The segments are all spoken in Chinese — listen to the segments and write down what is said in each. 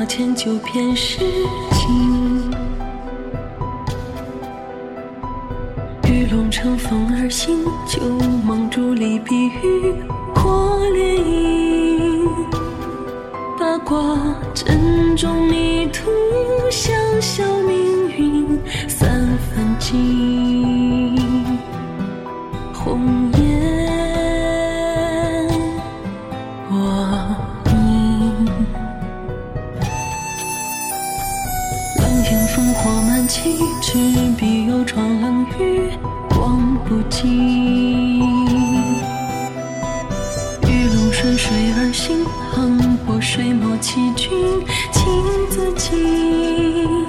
花前九片诗经。玉龙乘风而行，旧梦伫立，碧玉过涟漪。八卦阵中迷途，香消命运三分尽。烟烽火满旗，赤壁有窗冷雨望不尽。玉龙顺水而行，横波水墨欺君情自禁。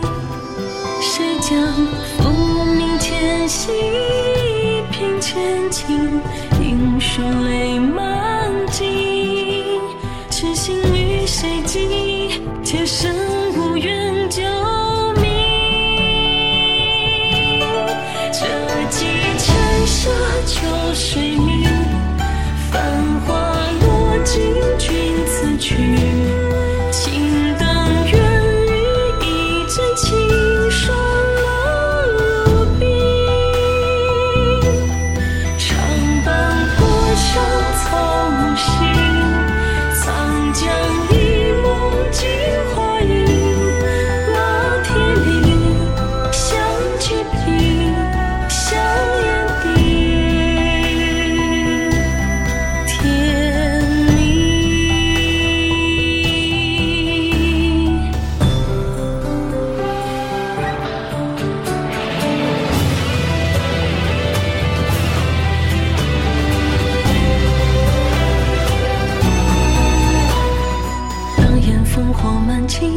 谁将风鸣天息？一平千顷，英雄泪满襟。痴心与谁寄？妾身秋水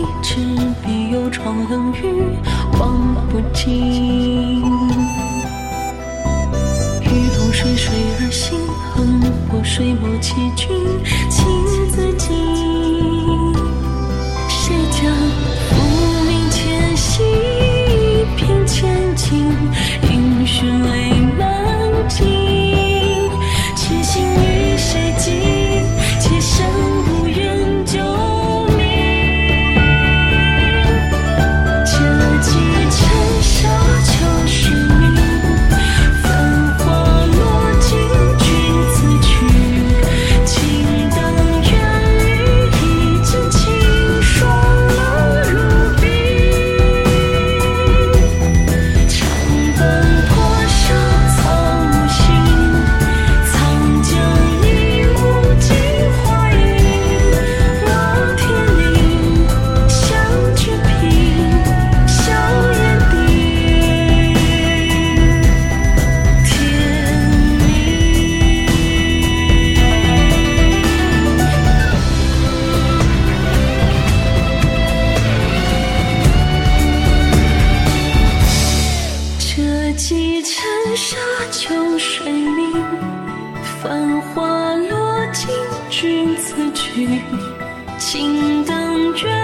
满旗，赤壁有窗冷雨望不尽。玉龙水水而行，横波水墨欺君情自禁。谁将浮名前夕一平千顷，英雄泪满繁华落尽君此去。青灯远